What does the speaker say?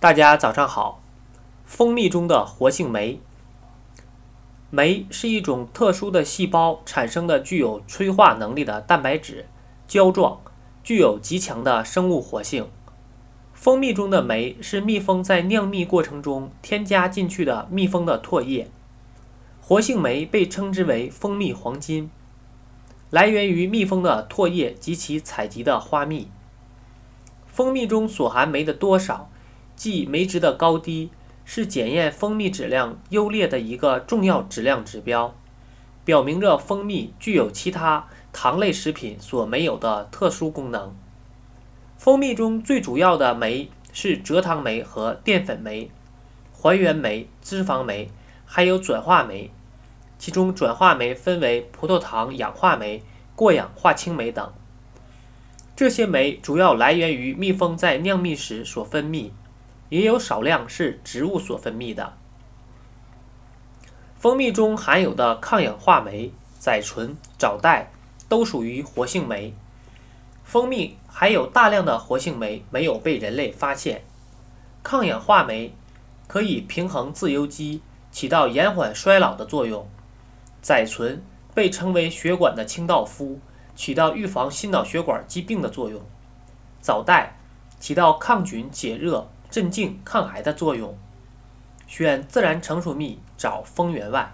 大家早上好。蜂蜜中的活性酶，酶是一种特殊的细胞产生的具有催化能力的蛋白质，胶状，具有极强的生物活性。蜂蜜中的酶是蜜蜂在酿蜜过程中添加进去的蜜蜂的唾液。活性酶被称之为蜂蜜黄金，来源于蜜蜂的唾液及其采集的花蜜。蜂蜜中所含酶的多少，即酶值的高低。是检验蜂蜜质量优劣的一个重要质量指标，表明着蜂蜜具有其他糖类食品所没有的特殊功能。蜂蜜中最主要的酶是蔗糖酶和淀粉酶、还原酶、脂肪酶，还有转化酶。其中转化酶分为葡萄糖氧化酶、过氧化氢酶等。这些酶主要来源于蜜蜂在酿蜜时所分泌。也有少量是植物所分泌的。蜂蜜中含有的抗氧化酶甾醇、藻带都属于活性酶。蜂蜜含有大量的活性酶，没有被人类发现。抗氧化酶可以平衡自由基，起到延缓衰老的作用。甾醇被称为血管的清道夫，起到预防心脑血管疾病的作用。藻带起到抗菌解热。镇静、抗癌的作用。选自然成熟蜜，找蜂源外。